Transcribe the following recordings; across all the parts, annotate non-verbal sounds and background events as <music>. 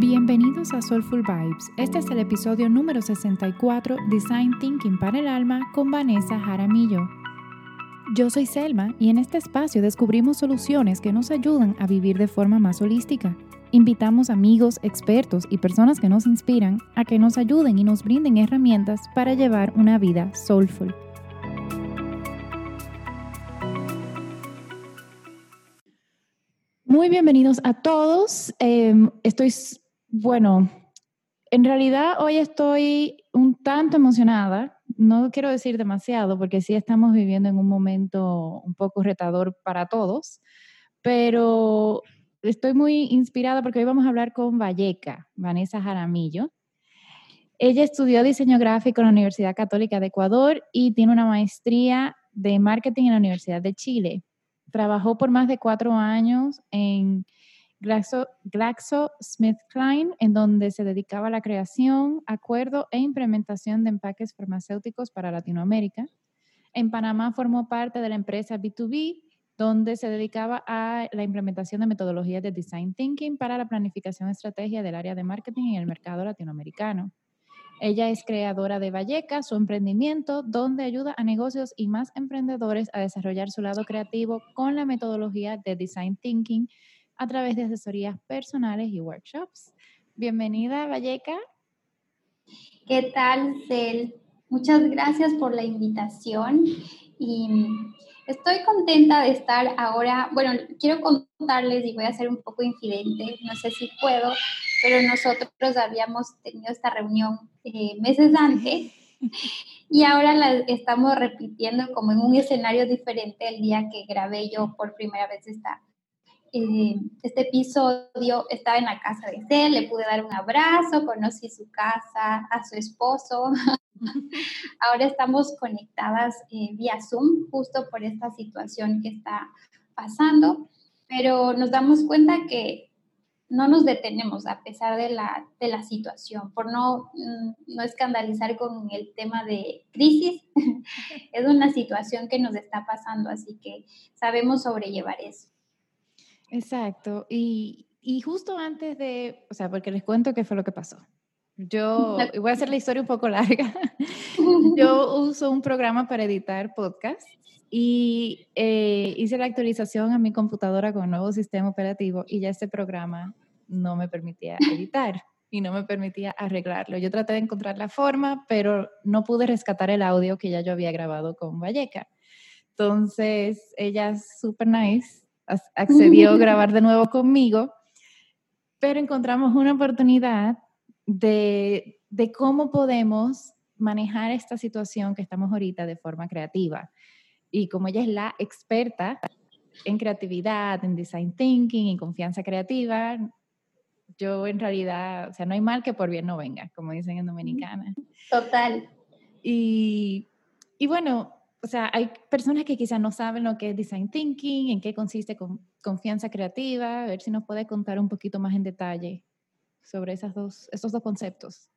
Bienvenidos a Soulful Vibes. Este es el episodio número 64, Design Thinking para el Alma, con Vanessa Jaramillo. Yo soy Selma y en este espacio descubrimos soluciones que nos ayudan a vivir de forma más holística. Invitamos amigos, expertos y personas que nos inspiran a que nos ayuden y nos brinden herramientas para llevar una vida soulful. Muy bienvenidos a todos. Em, estoy, bueno, en realidad hoy estoy un tanto emocionada. No quiero decir demasiado porque sí estamos viviendo en un momento un poco retador para todos, pero estoy muy inspirada porque hoy vamos a hablar con Valleca, Vanessa Jaramillo. Ella estudió diseño gráfico en la Universidad Católica de Ecuador y tiene una maestría de marketing en la Universidad de Chile. Trabajó por más de cuatro años en GlaxoSmithKline, en donde se dedicaba a la creación, acuerdo e implementación de empaques farmacéuticos para Latinoamérica. En Panamá formó parte de la empresa B2B, donde se dedicaba a la implementación de metodologías de design thinking para la planificación estrategia del área de marketing en el mercado latinoamericano. Ella es creadora de Valleca, su emprendimiento, donde ayuda a negocios y más emprendedores a desarrollar su lado creativo con la metodología de Design Thinking a través de asesorías personales y workshops. Bienvenida, Valleca. ¿Qué tal, Cel? Muchas gracias por la invitación y estoy contenta de estar ahora. Bueno, quiero contarles y voy a ser un poco infidente, no sé si puedo, pero nosotros habíamos tenido esta reunión eh, meses antes <laughs> y ahora la estamos repitiendo como en un escenario diferente el día que grabé yo por primera vez esta, eh, este episodio. Estaba en la casa de él, le pude dar un abrazo, conocí su casa, a su esposo. <laughs> ahora estamos conectadas eh, vía Zoom justo por esta situación que está pasando, pero nos damos cuenta que no nos detenemos a pesar de la, de la situación, por no, mm, no escandalizar con el tema de crisis. <laughs> es una situación que nos está pasando, así que sabemos sobrellevar eso. Exacto. Y, y justo antes de, o sea, porque les cuento qué fue lo que pasó. Yo voy a hacer la historia un poco larga. <laughs> <laughs> Yo uso un programa para editar podcasts y eh, hice la actualización a mi computadora con un nuevo sistema operativo y ya este programa no me permitía <laughs> editar y no me permitía arreglarlo. Yo traté de encontrar la forma, pero no pude rescatar el audio que ya yo había grabado con Valleca. Entonces, ella, súper nice, accedió a grabar de nuevo conmigo, pero encontramos una oportunidad de, de cómo podemos manejar esta situación que estamos ahorita de forma creativa y como ella es la experta en creatividad, en design thinking, en confianza creativa, yo en realidad, o sea, no hay mal que por bien no venga, como dicen en Dominicana. Total. Y, y bueno, o sea, hay personas que quizás no saben lo que es design thinking, en qué consiste con confianza creativa, a ver si nos puede contar un poquito más en detalle sobre esas dos, esos dos conceptos.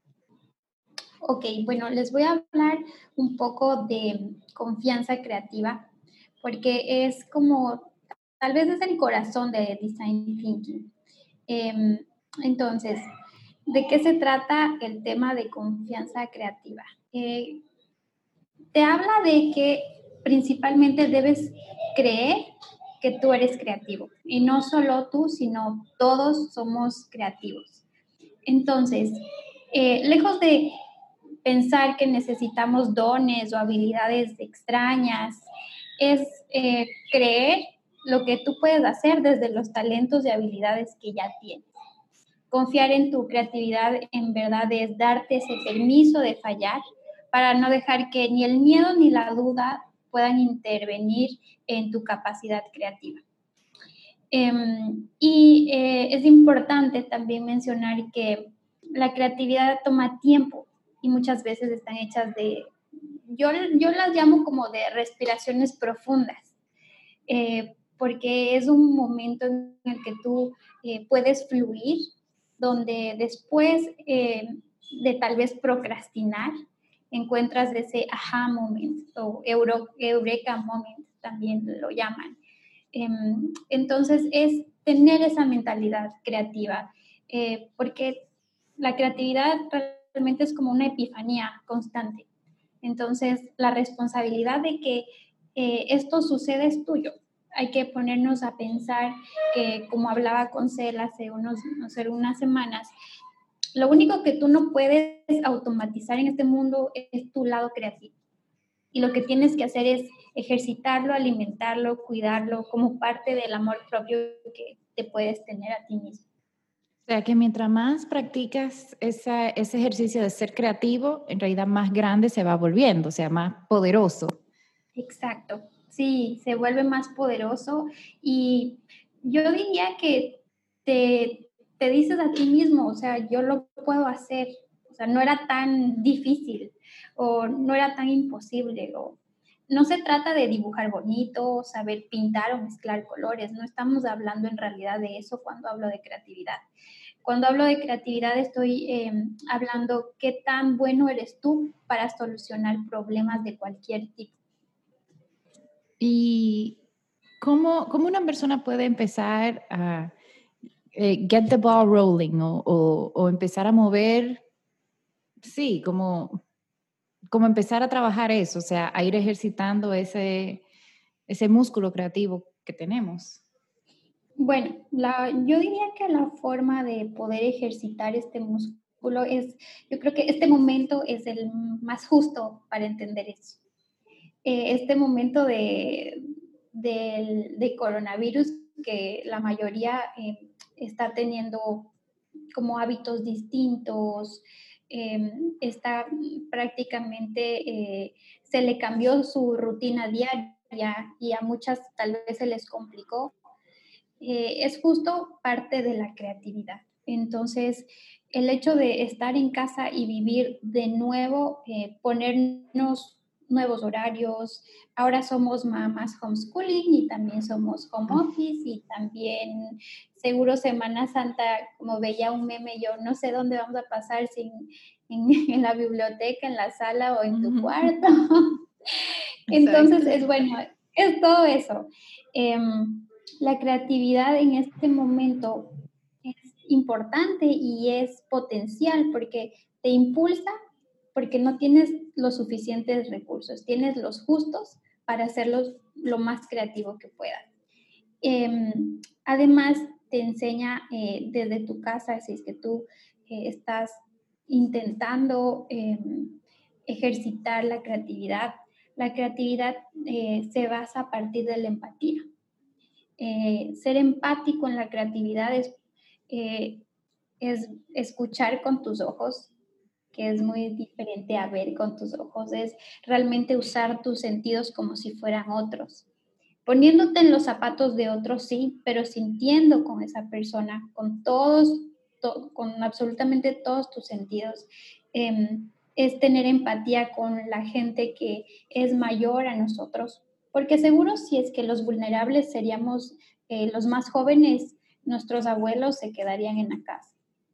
Ok, bueno, les voy a hablar un poco de confianza creativa, porque es como, tal vez es el corazón de Design Thinking. Em, entonces, ¿de qué se trata el tema de confianza creativa? Eh, te habla de que principalmente debes creer que tú eres creativo y no solo tú, sino todos somos creativos. Entonces, eh, lejos de pensar que necesitamos dones o habilidades extrañas, es eh, creer lo que tú puedes hacer desde los talentos y habilidades que ya tienes. Confiar en tu creatividad en verdad es darte ese permiso de fallar para no dejar que ni el miedo ni la duda puedan intervenir en tu capacidad creativa. Em, y eh, es importante también mencionar que la creatividad toma tiempo y muchas veces están hechas de, yo, yo las llamo como de respiraciones profundas, eh, porque es un momento en el que tú eh, puedes fluir, donde después de tal vez procrastinar, encuentras ese aha moment o eureka moment, también lo llaman. Em, entonces es tener esa mentalidad creativa. eh, porque la creatividad realmente es como una epifanía constante. Entonces, la responsabilidad de que eh, esto sucede es tuyo. Hay que ponernos a pensar que, como hablaba con Cel hace unos, no sé, unas semanas, lo único que tú no puedes automatizar en este mundo es tu lado creativo. Y lo que tienes que hacer es ejercitarlo, alimentarlo, cuidarlo como parte del amor propio que te puedes tener a ti mismo. O sea que mientras más practicas ese ejercicio de ser creativo, en realidad más grande se va volviendo, o sea, más poderoso. Exacto, sí, se vuelve más poderoso y yo diría que te, te dices a ti mismo, o sea, yo lo puedo hacer, o sea, no era tan difícil o no era tan imposible no se trata de dibujar bonito, saber pintar o mezclar colores, no estamos hablando en realidad de eso cuando hablo de creatividad. Cuando hablo de creatividad estoy em, hablando qué tan bueno eres tú para solucionar problemas de cualquier tipo. ¿Y cómo, cómo una persona puede empezar a eh, get the ball rolling o, empezar a mover, sí, como como empezar a trabajar eso, o sea, a ir ejercitando ese, ese músculo creativo que tenemos? Bueno, yo diría que la forma de poder ejercitar este músculo es, yo creo que este momento es el más justo para entender eso. Eh, este momento de, de, coronavirus que la mayoría eh, está teniendo como hábitos distintos, Em, está prácticamente, eh, se le cambió su rutina diaria y a muchas tal vez se les complicó, eh, es justo parte de la creatividad. Entonces, el hecho de estar en casa y vivir de nuevo, ponernos nuevos horarios. Ahora somos mamás homeschooling y también somos home office y también seguro Semana Santa, como veía un meme, yo no sé dónde vamos a pasar sin, en, <laughs> la biblioteca, en la sala o en tu cuarto. <laughs> Entonces es bueno, es todo eso. Em, la creatividad en este momento es importante y es potencial porque te impulsa porque no tienes los suficientes recursos, tienes los justos para hacerlos lo más creativo que puedas. Em, además, te enseña eh, desde tu casa, si es que tú eh, estás intentando em, ejercitar la creatividad, la creatividad eh, se basa a partir de la empatía. ser empático en la creatividad es, es escuchar con tus ojos, que es muy diferente a ver con tus ojos, es realmente usar tus sentidos como si fueran otros. Poniéndote en los zapatos de otros, sí, pero sintiendo con esa persona, con todos, con absolutamente todos tus sentidos. Em, es tener empatía con la gente que es mayor a nosotros, porque seguro si es que los vulnerables seríamos eh, los más jóvenes, nuestros abuelos se quedarían en la casa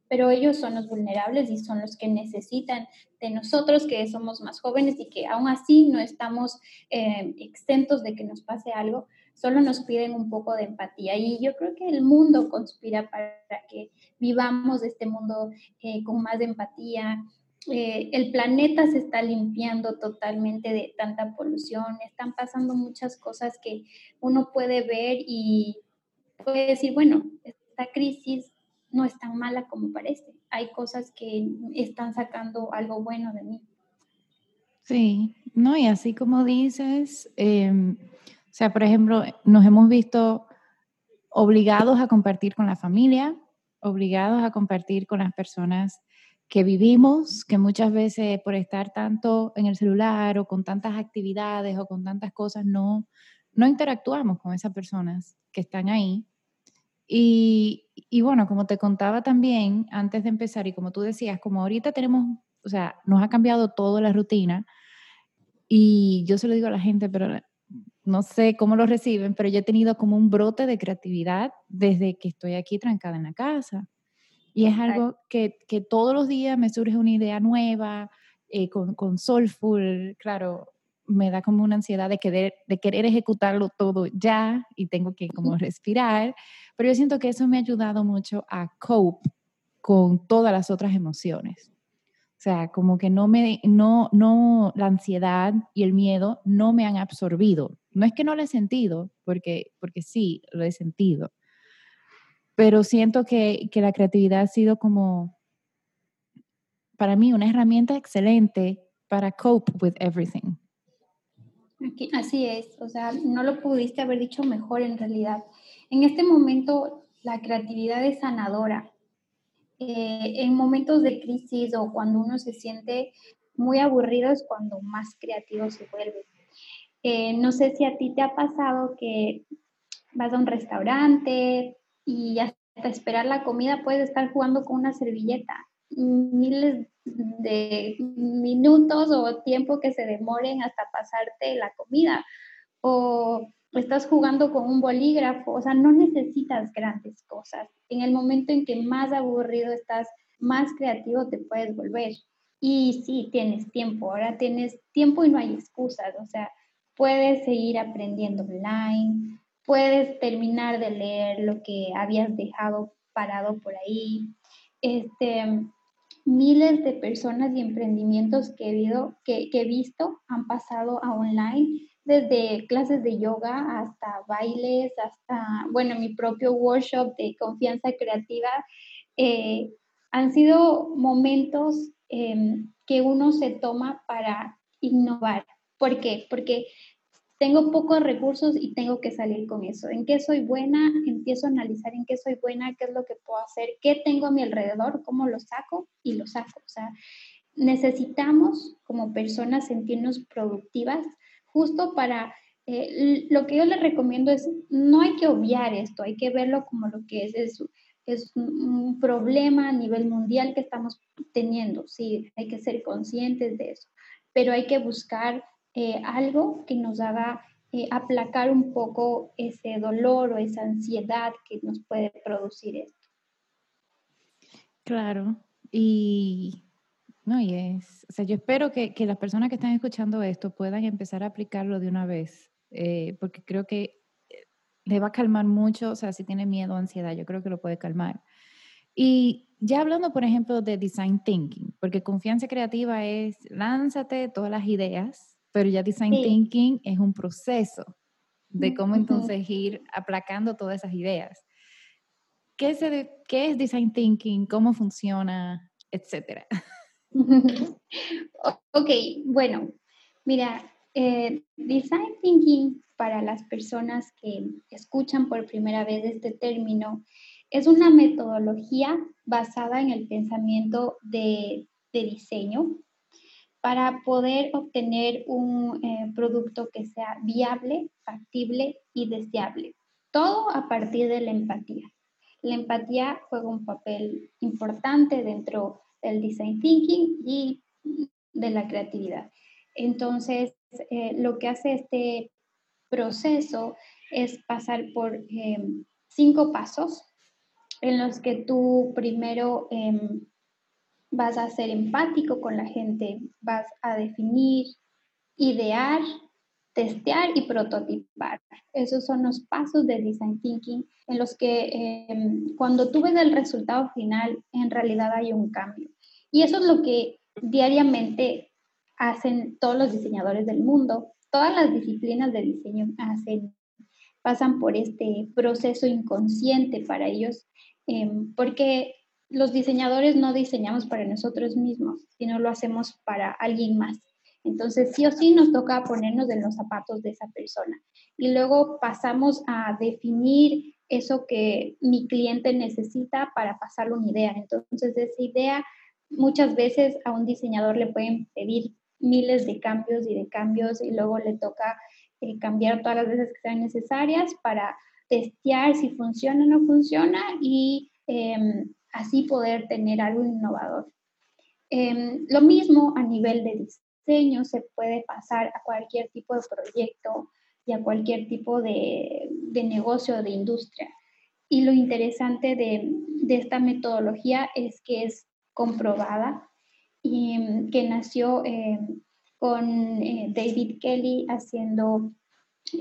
pero ellos son los vulnerables y son los que necesitan de nosotros, que somos más jóvenes y que aún así no estamos eh, exentos de que nos pase algo, solo nos piden un poco de empatía. Y yo creo que el mundo conspira para que vivamos este mundo eh, con más empatía. Eh, el planeta se está limpiando totalmente de tanta polución, están pasando muchas cosas que uno puede ver y puede decir, bueno, esta crisis no es tan mala como parece. Hay cosas que están sacando algo bueno de mí. Sí, no, y así como dices, em, o sea, por ejemplo, nos hemos visto obligados a compartir con la familia, obligados a compartir con las personas que vivimos, que muchas veces por estar tanto en el celular o con tantas actividades o con tantas cosas no, no interactuamos con esas personas que están ahí y, y, bueno, como te contaba también antes de empezar y como tú decías, como ahorita tenemos, o sea, nos ha cambiado toda la rutina y yo se lo digo a la gente, pero no sé cómo lo reciben, pero yo he tenido como un brote de creatividad desde que estoy aquí trancada en la casa. Y es algo que, que todos los días me surge una idea nueva, eh, con, con Soulful, claro, me da como una ansiedad de querer, de querer ejecutarlo todo ya y tengo que como respirar, pero yo siento que eso me ha ayudado mucho a cope con todas las otras emociones. O sea, como que no me, no, no, la ansiedad y el miedo no me han absorbido. No es que no lo he sentido, porque, porque sí, lo he sentido. Pero siento que, que la creatividad ha sido como, para mí, una herramienta excelente para cope with everything. Así es, o sea, no lo pudiste haber dicho mejor en realidad. En este momento, la creatividad es sanadora. Eh, en momentos de crisis o cuando uno se siente muy aburrido es cuando más creativo se vuelve. Eh, no sé si a ti te ha pasado que vas a un restaurante y hasta esperar la comida puedes estar jugando con una servilleta. Miles de minutos o tiempo que se demoren hasta pasarte la comida. O estás jugando con un bolígrafo, o sea, no necesitas grandes cosas. En el momento en que más aburrido estás, más creativo te puedes volver. Y sí, tienes tiempo, ahora tienes tiempo y no hay excusas, o sea, puedes seguir aprendiendo online, puedes terminar de leer lo que habías dejado parado por ahí. Este, miles de personas y emprendimientos que he, visto han pasado a online desde clases de yoga hasta bailes, hasta, bueno, mi propio workshop de confianza creativa, eh, han sido momentos em, que uno se toma para innovar. ¿Por qué? Porque tengo pocos recursos y tengo que salir con eso. ¿En qué soy buena? Empiezo a analizar en qué soy buena, qué es lo que puedo hacer, qué tengo a mi alrededor, cómo lo saco y lo saco. O sea, necesitamos como personas sentirnos productivas justo para, eh, lo que yo les recomiendo es, no hay que obviar esto, hay que verlo como lo que es, es, es un problema a nivel mundial que estamos teniendo, sí, hay que ser conscientes de eso, pero hay que buscar eh, algo que nos haga eh, aplacar un poco ese dolor o esa ansiedad que nos puede producir esto. Claro, y no, y es, o sea, yo espero que, que, las personas que están escuchando esto puedan empezar a aplicarlo de una vez, eh, porque creo que eh, le va a calmar mucho, o sea, si tiene miedo o ansiedad, yo creo que lo puede calmar. Y ya hablando, por ejemplo, de design thinking, porque confianza creativa es lánzate todas las ideas, pero ya design thinking es un proceso de cómo entonces ir aplacando todas esas ideas. ¿Qué es, ¿Qué es design thinking? ¿Cómo funciona? Etcétera. <laughs> ok, bueno, mira, eh, design thinking para las personas que escuchan por primera vez este término es una metodología basada en el pensamiento de, diseño para poder obtener un eh, producto que sea viable, factible y deseable. Todo a partir de la empatía. La empatía juega un papel importante dentro del design thinking y de la creatividad. Entonces, eh, lo que hace este proceso es pasar por em, cinco pasos en los que tú primero em, vas a ser empático con la gente, vas a definir, idear, testear y prototipar. Esos son los pasos de design thinking en los que em, cuando tú ves el resultado final, en realidad hay un cambio. Y eso es lo que diariamente hacen todos los diseñadores del mundo. Todas las disciplinas de diseño pasan por este proceso inconsciente para ellos, em, porque los diseñadores no diseñamos para nosotros mismos, sino lo hacemos para alguien más. Entonces, sí o sí nos toca ponernos en los zapatos de esa persona. Y luego pasamos a definir eso que mi cliente necesita para pasarle una idea. Entonces, esa idea muchas veces a un diseñador le pueden pedir miles de cambios y de cambios y luego le toca eh, cambiar todas las veces que sean necesarias para testear si funciona o no funciona y em, así poder tener algo innovador. Em, lo mismo a nivel de diseño se puede pasar a cualquier tipo de proyecto y a cualquier tipo de, de negocio o de industria. Y lo interesante de, de, esta metodología es que es comprobada y mm, que nació eh, con eh, David Kelly haciendo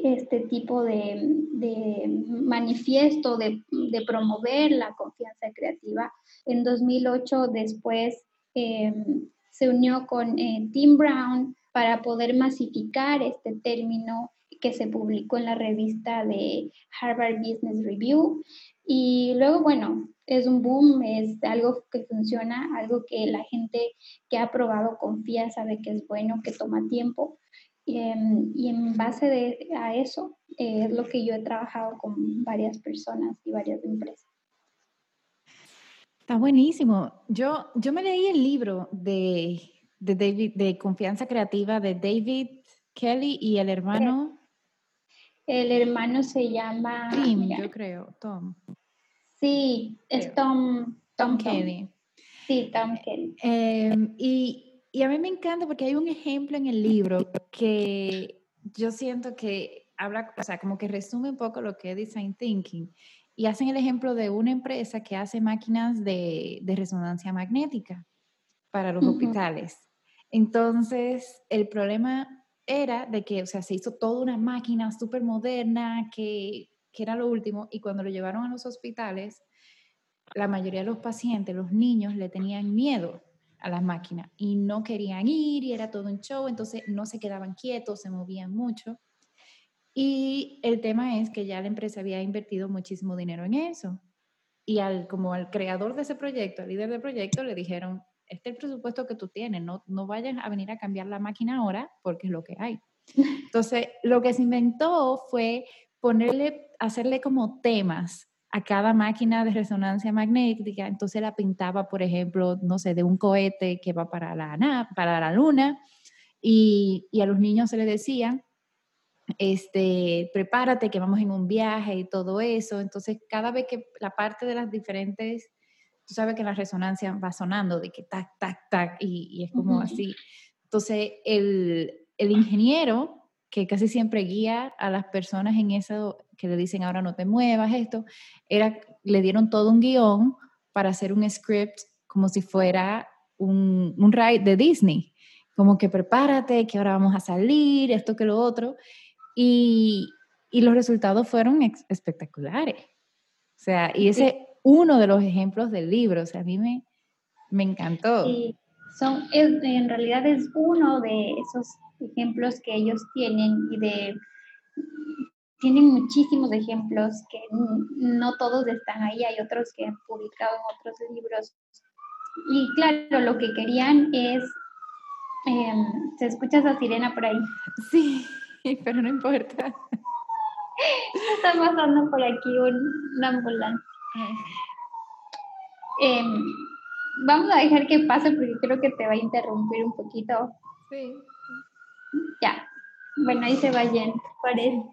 este tipo de, manifiesto de, promover la confianza creativa. En 2008 después em, se unió con eh, Tim Brown para poder masificar este término que se publicó en la revista de Harvard Business Review. Y luego, bueno, es un boom, es algo que funciona, algo que la gente que ha probado confía, sabe que es bueno, que toma tiempo. Y, en base de, a eso eh, es lo que yo he trabajado con varias personas y varias empresas. Está buenísimo. Yo, yo me leí el libro de, de, David, de Confianza Creativa de David Kelly y el hermano. El hermano se llama... Tim, yo creo, Tom. Sí, es Tom, Tom, Kelly. Sí, Tom Kelly. Em, y y a mí me encanta porque hay un ejemplo en el libro que yo siento que habla, o sea, como que resume un poco lo que es design thinking. Y hacen el ejemplo de una empresa que hace máquinas de, de resonancia magnética para los hospitales. Entonces, el problema era de que, o sea, se hizo toda una máquina súper moderna que, que era lo último y cuando lo llevaron a los hospitales, la mayoría de los pacientes, los niños, le tenían miedo a las máquinas y no querían ir y era todo un show, entonces no se quedaban quietos, se movían mucho. Y el tema es que ya la empresa había invertido muchísimo dinero en eso. Y al, como al creador de ese proyecto, al líder del proyecto, le dijeron, este es el presupuesto que tú tienes, no, no vayan a venir a cambiar la máquina ahora porque es lo que hay. <laughs> Entonces, lo que se inventó fue ponerle, hacerle como temas a cada máquina de resonancia magnética, entonces la pintaba, por ejemplo, no sé, de un cohete que va para la, para la luna, y, y a los niños se les decía, este, prepárate que vamos en un viaje y todo eso. Entonces, cada vez que la parte de las diferentes, tú sabes que la resonancia va sonando, de que tac, tac, tac, y, y es como así. Entonces, el, el ingeniero que casi siempre guía a las personas en eso que le dicen ahora no te muevas, esto, era, le dieron todo un guion para hacer un script como si fuera un, un ride de Disney, como que prepárate, que ahora vamos a salir, esto que lo otro, y, y los resultados fueron espectaculares. O sea, y ese es uno de los ejemplos del libro, o sea, a mí me, me encantó. Sí, son, en realidad es uno de esos ejemplos que ellos tienen y de tienen muchísimos ejemplos que no todos están ahí, hay otros que han publicado en otros libros. Y claro, lo que querían es, em, ¿se escucha esa sirena por ahí? Sí, <laughs> pero no importa. Está pasando por aquí una ambulancia. Em, vamos a dejar que pase porque creo que te va a interrumpir un poquito. Sí. Ya. Bueno, ahí se va yendo, parece.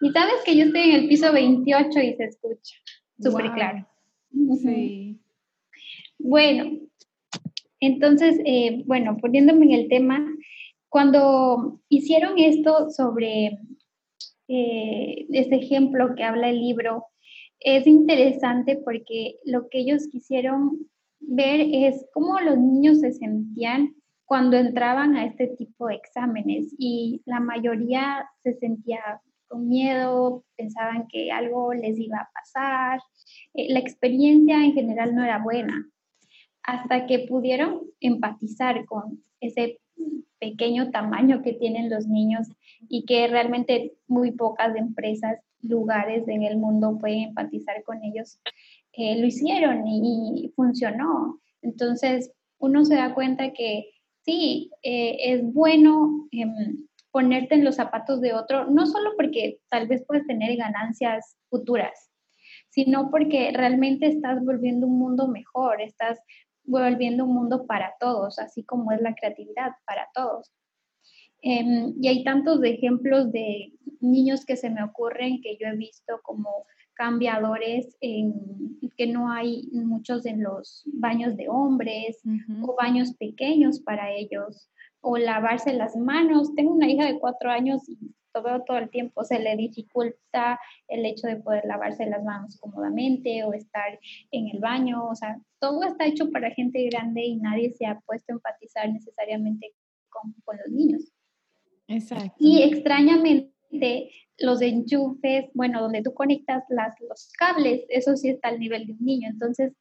Y sabes que yo estoy en el piso 28 y se escucha súper claro. Sí. Bueno, entonces, eh, bueno, poniéndome en el tema, cuando hicieron esto sobre eh, ese ejemplo que habla el libro, es interesante porque lo que ellos quisieron ver es cómo los niños se sentían cuando entraban a este tipo de exámenes y la mayoría se sentía con miedo, pensaban que algo les iba a pasar, eh, la experiencia en general no era buena, hasta que pudieron empatizar con ese pequeño tamaño que tienen los niños y que realmente muy pocas empresas, lugares en el mundo pueden empatizar con ellos, eh, lo hicieron y, funcionó. Entonces, uno se da cuenta que sí, eh, es bueno em, ponerte en los zapatos de otro, no solo porque tal vez puedes tener ganancias futuras, sino porque realmente estás volviendo un mundo mejor, estás volviendo un mundo para todos, así como es la creatividad para todos. Em, y hay tantos ejemplos de niños que se me ocurren que yo he visto como cambiadores en, que no hay muchos en los baños de hombres o baños pequeños para ellos o lavarse las manos. Tengo una hija de cuatro años y todo, todo el tiempo se le dificulta el hecho de poder lavarse las manos cómodamente o estar en el baño. O sea, todo está hecho para gente grande y nadie se ha puesto a empatizar necesariamente con, con los niños. Exacto. Y extrañamente los enchufes, bueno, donde tú conectas las, los cables, eso sí está al nivel de un niño. Entonces,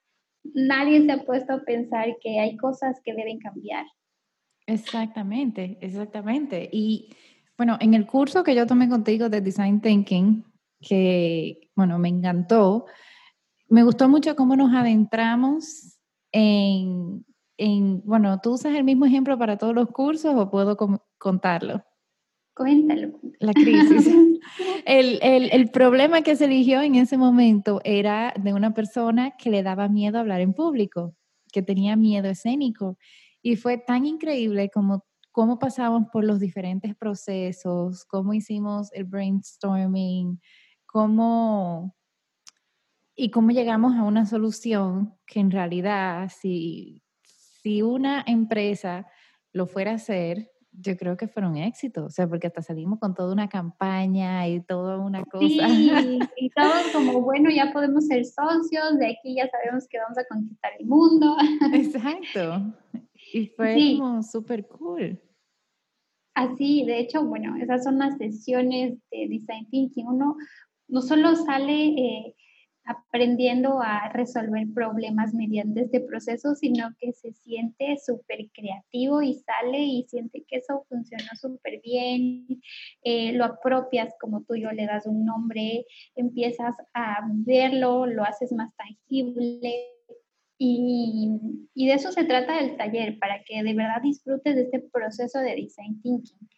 nadie se ha puesto a pensar que hay cosas que deben cambiar. Exactamente, exactamente. Y bueno, en el curso que yo tomé contigo de Design Thinking, que, bueno, me encantó, me gustó mucho cómo nos adentramos en, en, bueno, ¿tú usas el mismo ejemplo para todos los cursos o puedo contarlo? Cuéntalo. La crisis. <laughs> el, el, el, problema que se eligió en ese momento era de una persona que le daba miedo hablar en público, que tenía miedo escénico. Y fue tan increíble como cómo pasamos por los diferentes procesos, cómo hicimos el brainstorming, cómo y cómo llegamos a una solución que en realidad si, si una empresa lo fuera a hacer, yo creo que fueron éxitos, o sea, porque hasta salimos con toda una campaña y toda una cosa. Sí, <laughs> y todo como, bueno, ya podemos ser socios, de aquí ya sabemos que vamos a conquistar el mundo. Exacto. Y fue como súper cool. Así, de hecho, bueno, esas son las sesiones de Design Thinking. Uno no solo sale eh, aprendiendo a resolver problemas mediante este proceso, sino que se siente súper creativo y sale y siente que eso funcionó súper bien, eh, lo apropias como tú yo le das un nombre, empiezas a verlo, lo haces más tangible. Y, de eso se trata el taller, para que de verdad disfrutes de este proceso de design thinking.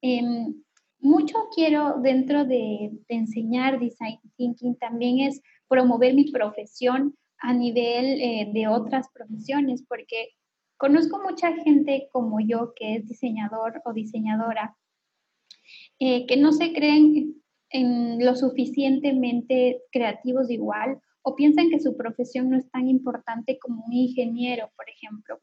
Em, mucho quiero dentro de, de enseñar design thinking también es promover mi profesión a nivel eh, de otras profesiones, porque conozco mucha gente como yo que es diseñador o diseñadora, eh, que no se creen en lo suficientemente creativos igual o piensan que su profesión no es tan importante como un ingeniero, por ejemplo.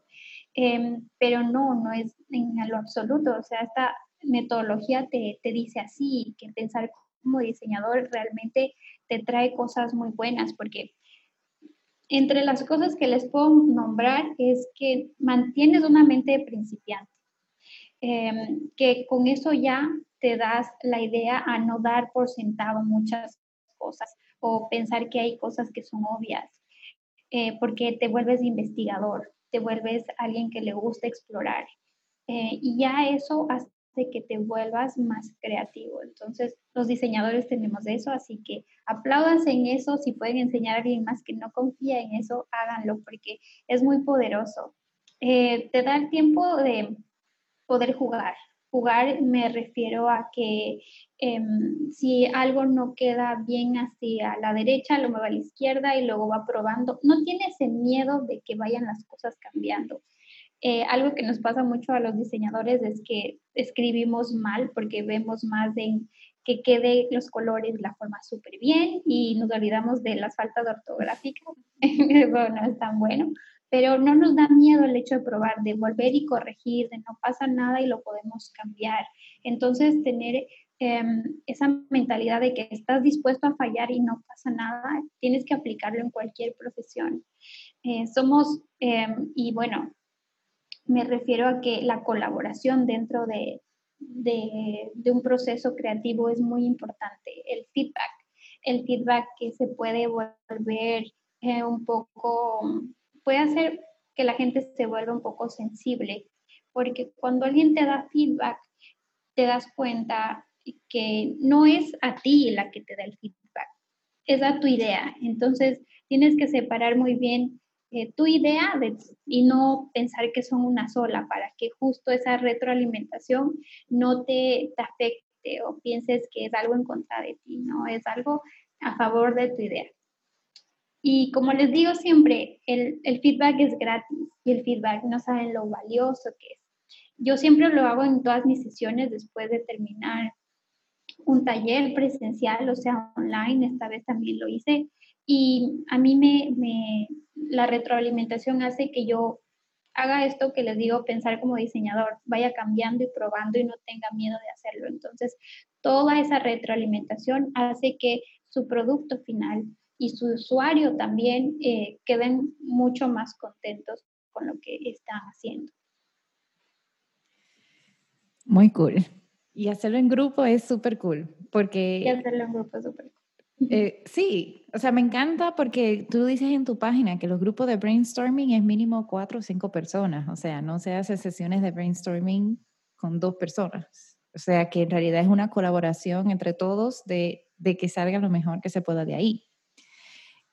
Em, pero no, no es en lo absoluto. O sea, esta metodología te, te dice así, que pensar como diseñador realmente te trae cosas muy buenas, porque entre las cosas que les puedo nombrar es que mantienes una mente de principiante, em, que con eso ya te das la idea a no dar por sentado muchas cosas o pensar que hay cosas que son obvias, eh, porque te vuelves investigador, te vuelves alguien que le gusta explorar. Eh, y ya eso que te vuelvas más creativo. Entonces, los diseñadores tenemos eso, así que aplaudas en eso. Si pueden enseñar a alguien más que no confía en eso, háganlo porque es muy poderoso. Eh, te da el tiempo de poder jugar. Jugar me refiero a que em, si algo no queda bien hacia la derecha, lo mueve a la izquierda y luego va probando. No tiene ese miedo de que vayan las cosas cambiando. Eh, algo que nos pasa mucho a los diseñadores es que escribimos mal porque vemos más en que quede los colores la forma súper bien y nos olvidamos de las faltas ortográficas. <laughs> Eso no es tan bueno, pero no nos da miedo el hecho de probar, de volver y corregir, de no pasa nada y lo podemos cambiar. Entonces, tener em, esa mentalidad de que estás dispuesto a fallar y no pasa nada, tienes que aplicarlo en cualquier profesión. Eh, somos, em, y bueno, me refiero a que la colaboración dentro de, un proceso creativo es muy importante. El feedback, el feedback que se puede volver eh, un poco, puede hacer que la gente se vuelva un poco sensible, porque cuando alguien te da feedback, te das cuenta que no es a ti la que te da el feedback, es a tu idea. Entonces, tienes que separar muy bien eh, tu idea y no pensar que son una sola para que justo esa retroalimentación no te, afecte o pienses que es algo en contra de ti, no, es algo a favor de tu idea. Y como les digo siempre, el, el feedback es gratis y el feedback no saben lo valioso que es. Yo siempre lo hago en todas mis sesiones después de terminar un taller presencial, o sea, online, esta vez también lo hice. Y a mí me, me, la retroalimentación hace que yo haga esto que les digo, pensar como diseñador, vaya cambiando y probando y no tenga miedo de hacerlo. Entonces, toda esa retroalimentación hace que su producto final y su usuario también eh, queden mucho más contentos con lo que están haciendo. Muy cool. Y hacerlo en grupo es súper cool, porque... Y hacerlo en grupo es súper cool. <laughs> Eh, sí, o sea, me encanta porque tú dices en tu página que los grupos de brainstorming es mínimo cuatro o cinco personas, o sea, no se hace sesiones de brainstorming con dos personas, o sea, que en realidad es una colaboración entre todos de, de que salga lo mejor que se pueda de ahí.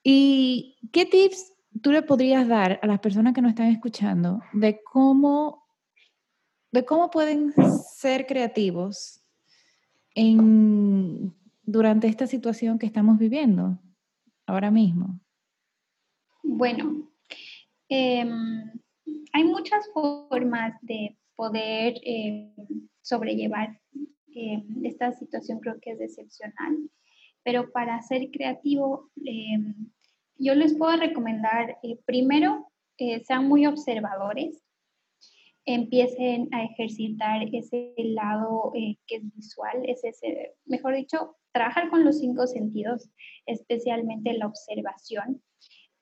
¿Y qué tips tú le podrías dar a las personas que nos están escuchando de cómo, de cómo pueden ser creativos en durante esta situación que estamos viviendo ahora mismo? Bueno, em, hay muchas formas de poder em, sobrellevar em, esta situación, creo que es excepcional, pero para ser creativo, yo les puedo recomendar, eh, primero, que sean muy observadores, empiecen a ejercitar ese lado eh, que es visual, es ese, mejor dicho, trabajar con los cinco sentidos, especialmente la observación.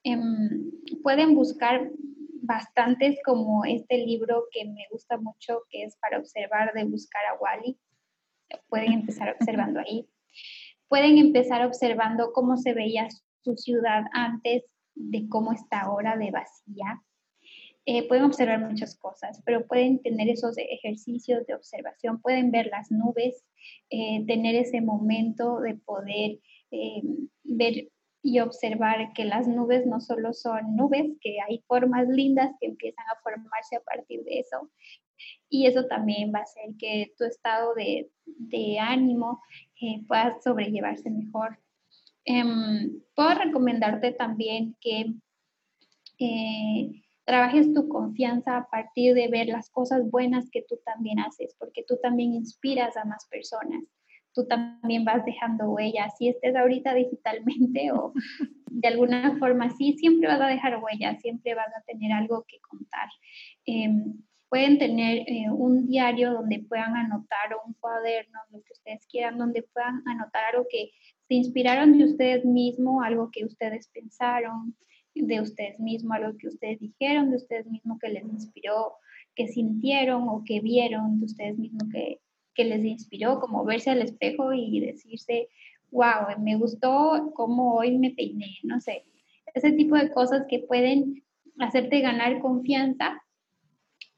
Em, pueden buscar bastantes como este libro que me gusta mucho, que es para observar de buscar a Wally. Pueden empezar observando ahí. Pueden empezar observando cómo se veía su ciudad antes de cómo está ahora de vacía. Eh, pueden observar muchas cosas, pero pueden tener esos ejercicios de observación, pueden ver las nubes, eh, tener ese momento de poder eh, ver y observar que las nubes no solo son nubes, que hay formas lindas que empiezan a formarse a partir de eso. Y eso también va a hacer que tu estado de, de ánimo pueda sobrellevarse mejor. Em, puedo recomendarte también que trabajes tu confianza a partir de ver las cosas buenas que tú también haces, porque tú también inspiras a más personas. Tú también vas dejando huellas, si estés ahorita digitalmente o de alguna forma sí, siempre vas a dejar huellas, siempre vas a tener algo que contar. Em, pueden tener eh, un diario donde puedan anotar o un cuaderno, lo que ustedes quieran, donde puedan anotar algo que se inspiraron de ustedes mismos, algo que ustedes pensaron, de ustedes mismos, algo que ustedes dijeron de ustedes mismos que les inspiró, que sintieron o que vieron de ustedes mismos que, que les inspiró, como verse al espejo y decirse, wow, me gustó cómo hoy me peiné, no sé, ese tipo de cosas que pueden hacerte ganar confianza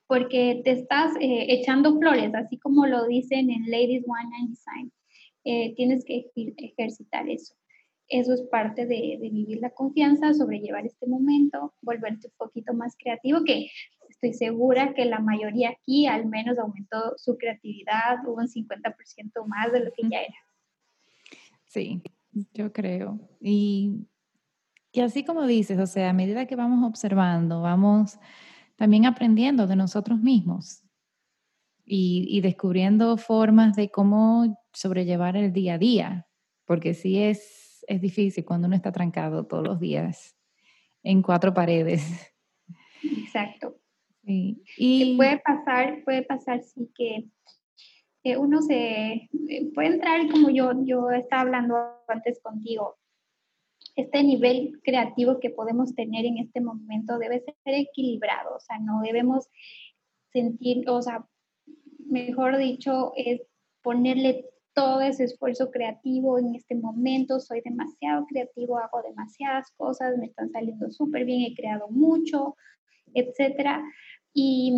porque te estás eh, echando flores, así como lo dicen en Ladies One and Design. Eh, tienes que ejercitar eso. Eso es parte de, vivir la confianza, sobrellevar este momento, volverte un poquito más creativo, que estoy segura que la mayoría aquí al menos aumentó su creatividad, hubo un 50% más de lo que ya era. Sí, yo creo. Y, y así como dices, o sea, a medida que vamos observando, vamos también aprendiendo de nosotros mismos y, y descubriendo formas de cómo sobrellevar el día a día, porque sí es es difícil cuando uno está trancado todos los días en cuatro paredes. Exacto. Y puede pasar, puede pasar sí que uno se eh, puede entrar como yo, yo estaba hablando antes contigo. Este nivel creativo que podemos tener en este momento debe ser equilibrado, o sea, no debemos sentir, o sea, mejor dicho, es ponerle todo ese esfuerzo creativo en este momento, soy demasiado creativo, hago demasiadas cosas, me están saliendo súper bien, he creado mucho, etcétera. Y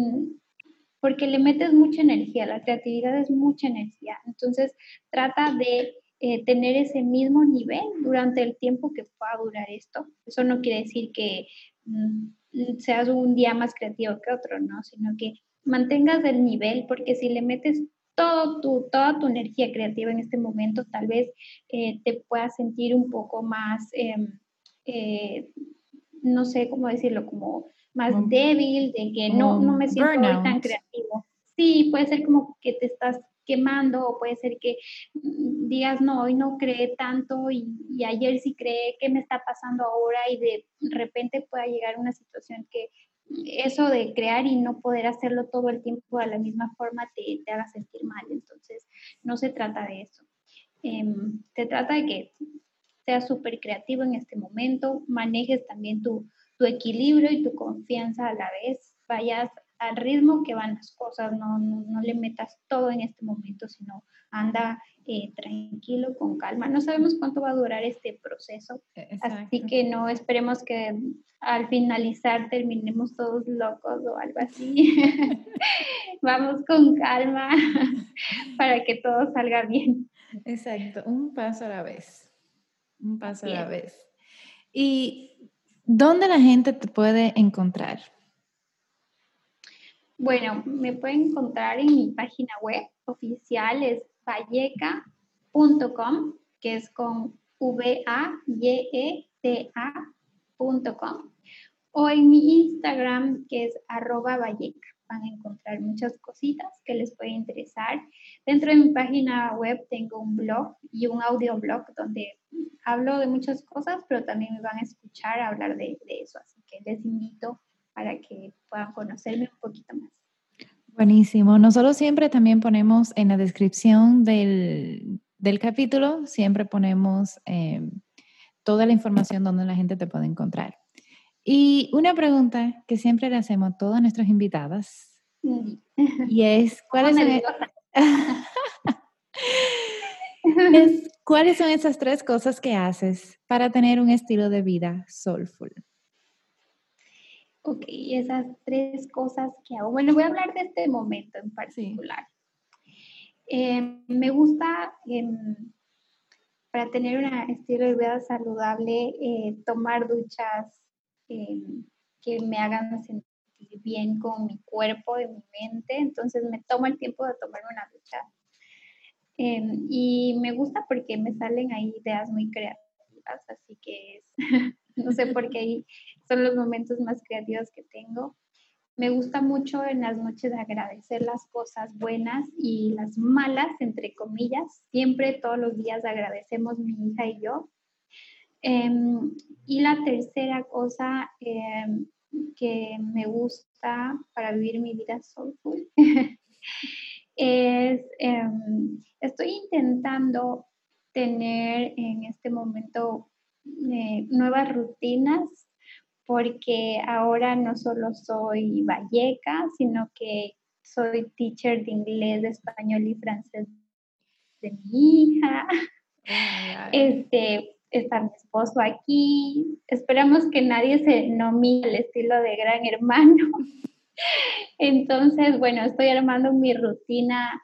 porque le metes mucha energía, la creatividad es mucha energía. Entonces, trata de eh, tener ese mismo nivel durante el tiempo que pueda durar esto. Eso no quiere decir que mm, seas un día más creativo que otro, ¿no? Sino que mantengas el nivel, porque si le metes todo tu, toda tu energía creativa en este momento, tal vez eh, te puedas sentir un poco más, em, eh, no sé cómo decirlo, como más débil, de que no, no me siento tan creativo. Sí, puede ser como que te estás quemando o puede ser que mm, digas, no, hoy no creé tanto y, y, ayer sí creé, ¿qué me está pasando ahora? Y de repente pueda llegar una situación que eso de crear y no poder hacerlo todo el tiempo de la misma forma te, te haga sentir mal. Entonces, no se trata de eso. Em, se trata de que seas súper creativo en este momento, manejes también tu, tu, equilibrio y tu confianza a la vez, vayas al ritmo que van las cosas, no, no, le metas todo en este momento, sino anda eh, tranquilo, con calma. No sabemos cuánto va a durar este proceso, e, así que no esperemos que al finalizar terminemos todos locos o algo así. <laughs> Vamos con calma <laughs> para que todo salga bien. Exacto, un paso a la vez. Un paso a la vez. ¿Y dónde la gente te puede encontrar? Bueno, me pueden encontrar en mi página web oficial, es valleca.com, que es con V-A-Y-E-T-A.com, o en mi Instagram, que es arroba valleca. Van a encontrar muchas cositas que les puede interesar. Dentro de mi página web tengo un blog y un audioblog donde hablo de muchas cosas, pero también me van a escuchar hablar de, de eso. Así que les invito para que puedan conocerme un poquito más. Buenísimo. Nosotros siempre también ponemos en la descripción del, capítulo, siempre ponemos em, toda la información donde la gente te puede encontrar. Y una pregunta que siempre le hacemos a todas nuestras invitadas y es, ¿cuáles son, e-? <laughs> <laughs> es, ¿cuáles son esas tres cosas que haces para tener un estilo de vida soulful? Ok, esas tres cosas que hago. Bueno, voy a hablar de este momento en particular. Em, me gusta, em, para tener un estilo de vida saludable, eh, tomar duchas em, que me hagan sentir bien con mi cuerpo y mi mente. Entonces me tomo el tiempo de tomar una ducha. y me gusta porque me salen ahí ideas muy creativas, así que es, <laughs> no sé por qué son los momentos más creativos que tengo. Me gusta mucho en las noches agradecer las cosas buenas y las malas, entre comillas. Siempre, todos los días agradecemos mi hija y yo. Em, y la tercera cosa em, que me gusta para vivir mi vida soulful <laughs> es, em, estoy intentando tener en este momento eh, nuevas rutinas porque ahora no solo soy valleca, sino que soy teacher de inglés, de español y francés de mi hija. Este, está mi esposo aquí. Esperamos que nadie se nomine el estilo de gran hermano. <laughs> Entonces, bueno, estoy armando mi rutina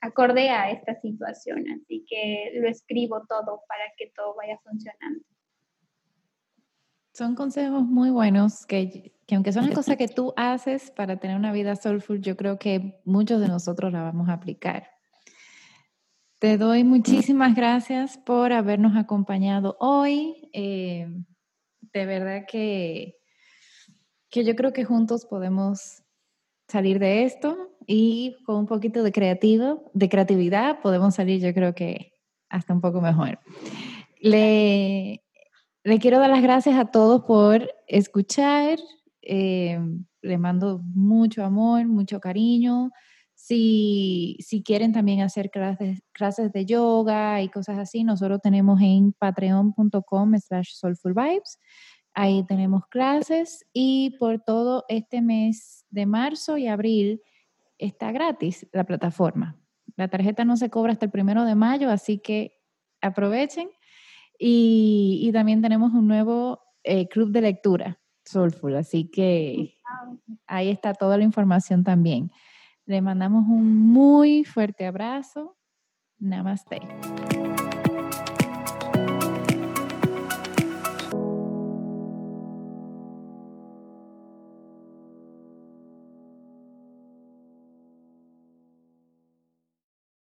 acorde a esta situación, así que lo escribo todo para que todo vaya funcionando. Son consejos muy buenos que, aunque son las cosas que tú haces para tener una vida soulful, yo creo que muchos de nosotros la vamos a aplicar. Te doy muchísimas gracias por habernos acompañado hoy. Eh, de verdad que, que yo creo que juntos podemos salir de esto y con un poquito de creativo, de creatividad podemos salir yo creo que hasta un poco mejor. Le, le quiero dar las gracias a todos por escuchar. Eh, les mando mucho amor, mucho cariño. Si, si quieren también hacer clases, clases de yoga y cosas así, nosotros tenemos en patreon.com slash soulfulvibes. Ahí tenemos clases y por todo este mes de marzo y abril está gratis la plataforma. La tarjeta no se cobra hasta el primero de mayo, así que aprovechen. Y, también tenemos un nuevo eh, club de lectura, Soulful, así que ahí está toda la información también. Le mandamos un muy fuerte abrazo. Namaste.